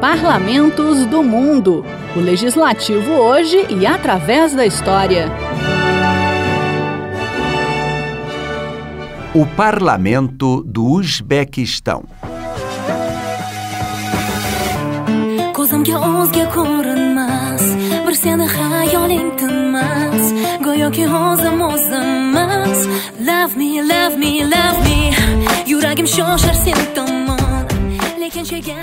Parlamentos do Mundo. O legislativo hoje e através da história. O Parlamento do Uzbequistão. Love me, love me, love me Yuragim shoshar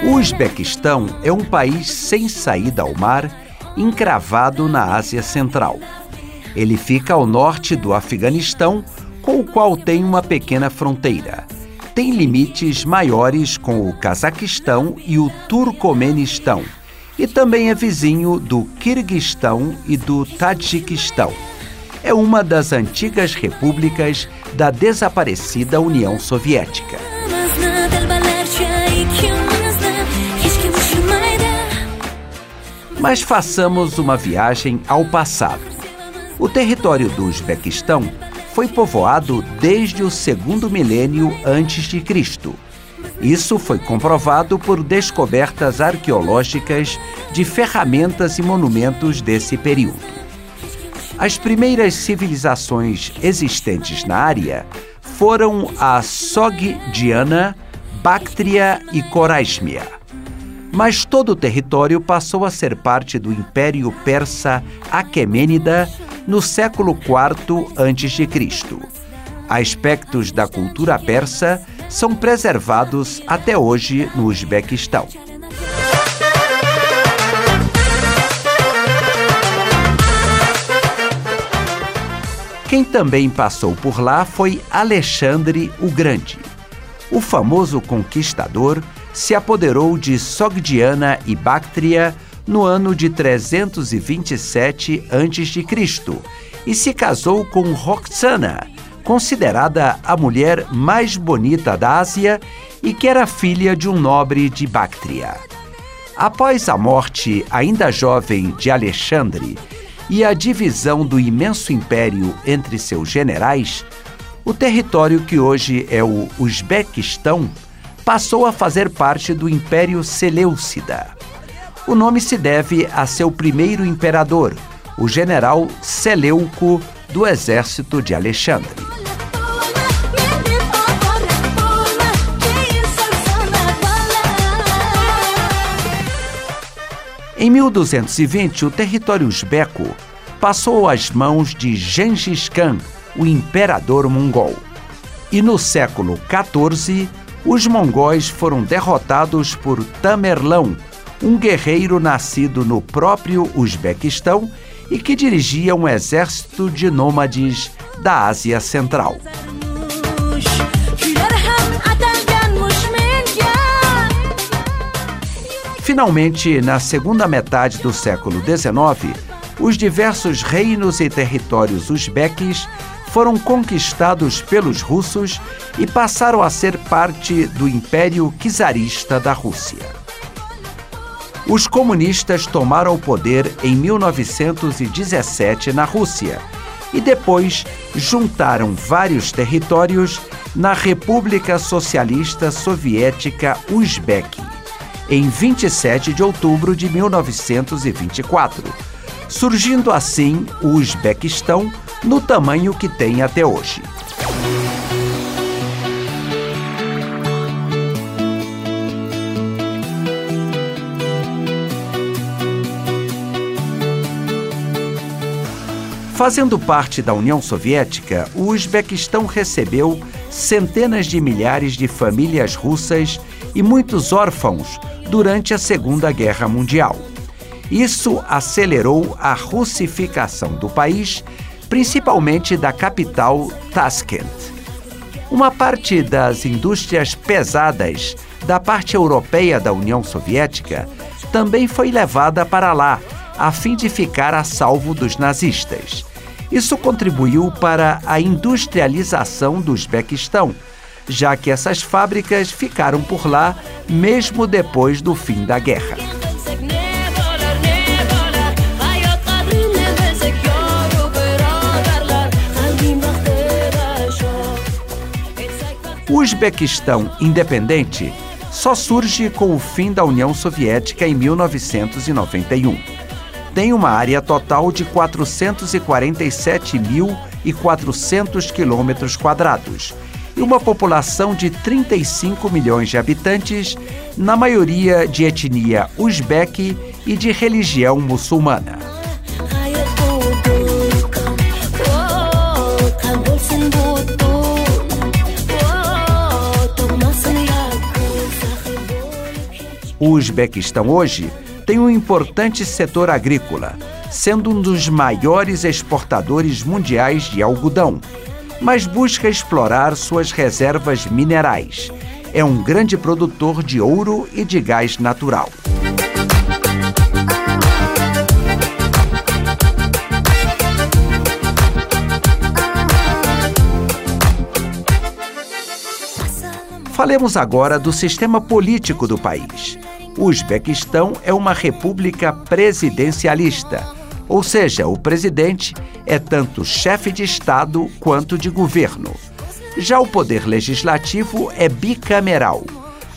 o Uzbequistão é um país sem saída ao mar, encravado na Ásia Central. Ele fica ao norte do Afeganistão, com o qual tem uma pequena fronteira. Tem limites maiores com o Cazaquistão e o Turcomenistão, e também é vizinho do Quirguistão e do Tadjiquistão. É uma das antigas repúblicas da desaparecida União Soviética. Mas façamos uma viagem ao passado. O território do Uzbequistão foi povoado desde o segundo milênio antes de Cristo. Isso foi comprovado por descobertas arqueológicas de ferramentas e monumentos desse período. As primeiras civilizações existentes na área foram a Sogdiana, Bactria e Coraismia mas todo o território passou a ser parte do Império Persa Aquemênida no século IV a.C. Aspectos da cultura persa são preservados até hoje no Uzbequistão. Quem também passou por lá foi Alexandre o Grande. O famoso conquistador se apoderou de Sogdiana e Bactria no ano de 327 a.C. e se casou com Roxana, considerada a mulher mais bonita da Ásia e que era filha de um nobre de Bactria. Após a morte ainda jovem de Alexandre e a divisão do imenso império entre seus generais, o território que hoje é o Uzbequistão passou a fazer parte do Império Seleucida. O nome se deve a seu primeiro imperador, o general Seleuco do exército de Alexandre. Em 1220, o território uzbeco passou às mãos de Gengis Khan, o imperador mongol. E no século XIV, os mongóis foram derrotados por Tamerlão, um guerreiro nascido no próprio Uzbequistão e que dirigia um exército de nômades da Ásia Central. Finalmente, na segunda metade do século XIX, os diversos reinos e territórios uzbeques foram conquistados pelos russos e passaram a ser parte do Império Czarista da Rússia. Os comunistas tomaram o poder em 1917 na Rússia e depois juntaram vários territórios na República Socialista Soviética Uzbek, em 27 de outubro de 1924, surgindo assim o Uzbequistão no tamanho que tem até hoje. Fazendo parte da União Soviética, o Uzbequistão recebeu centenas de milhares de famílias russas e muitos órfãos durante a Segunda Guerra Mundial. Isso acelerou a russificação do país principalmente da capital Tashkent. Uma parte das indústrias pesadas da parte europeia da União Soviética também foi levada para lá, a fim de ficar a salvo dos nazistas. Isso contribuiu para a industrialização do Uzbequistão, já que essas fábricas ficaram por lá mesmo depois do fim da guerra. Uzbequistão independente só surge com o fim da União Soviética em 1991. Tem uma área total de 447.400 quilômetros quadrados e uma população de 35 milhões de habitantes, na maioria de etnia uzbeque e de religião muçulmana. O Uzbequistão hoje tem um importante setor agrícola, sendo um dos maiores exportadores mundiais de algodão, mas busca explorar suas reservas minerais. É um grande produtor de ouro e de gás natural. Falemos agora do sistema político do país. O Uzbequistão é uma república presidencialista, ou seja, o presidente é tanto chefe de Estado quanto de governo. Já o poder legislativo é bicameral.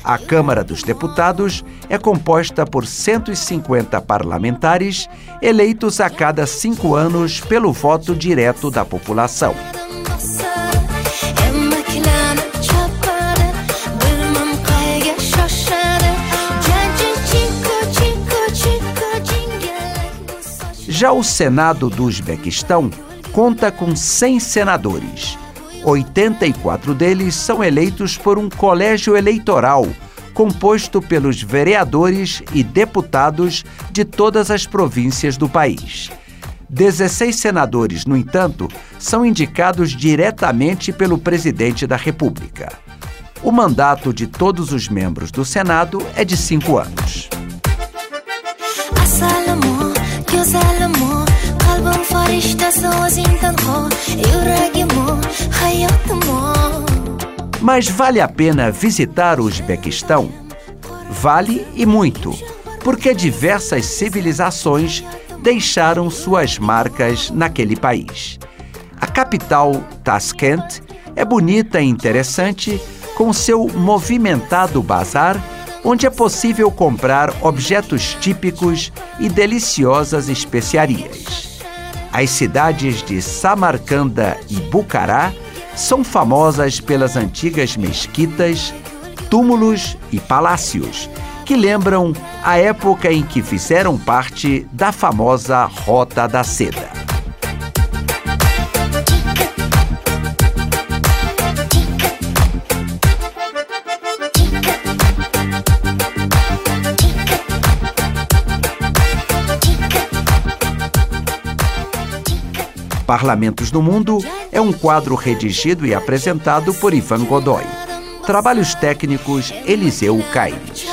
A Câmara dos Deputados é composta por 150 parlamentares eleitos a cada cinco anos pelo voto direto da população. Já o Senado do Uzbequistão conta com 100 senadores. 84 deles são eleitos por um colégio eleitoral composto pelos vereadores e deputados de todas as províncias do país. 16 senadores, no entanto, são indicados diretamente pelo presidente da República. O mandato de todos os membros do Senado é de cinco anos. Mas vale a pena visitar o Uzbequistão? Vale e muito, porque diversas civilizações deixaram suas marcas naquele país. A capital, Tashkent, é bonita e interessante, com seu movimentado bazar onde é possível comprar objetos típicos e deliciosas especiarias. As cidades de Samarcanda e Bucará são famosas pelas antigas mesquitas, túmulos e palácios, que lembram a época em que fizeram parte da famosa Rota da Seda. parlamentos do mundo é um quadro redigido e apresentado por Ivan Godoy. Trabalhos técnicos Eliseu Caires.